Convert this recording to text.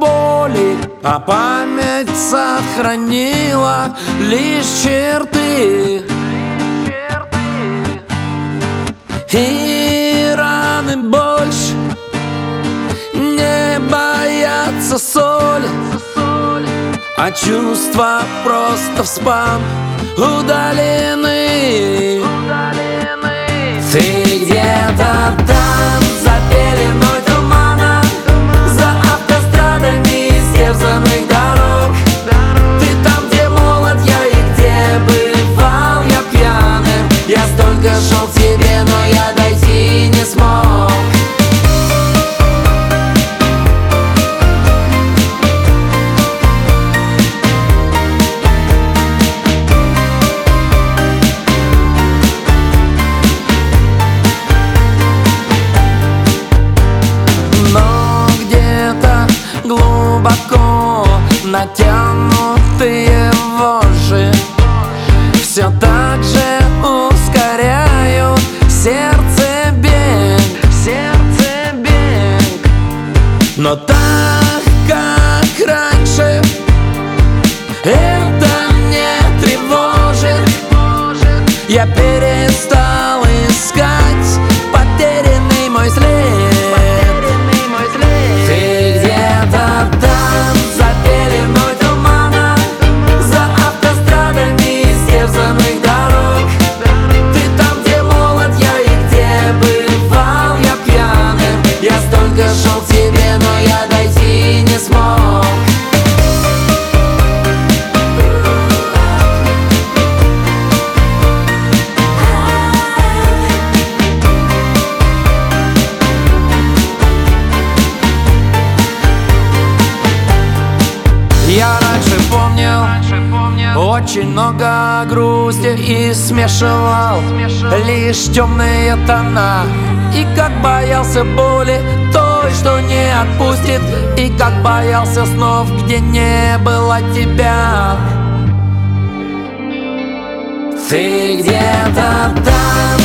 боли А память сохранила лишь черты. И раны больше не боятся соли А чувства просто в спам удалены Все так же ускоряют сердце бег, сердце бег. Но так, как раньше, это не тревожит. Я перестал очень много грусти и смешивал лишь темные тона. И как боялся боли той, что не отпустит. И как боялся снов, где не было тебя. Ты где-то там,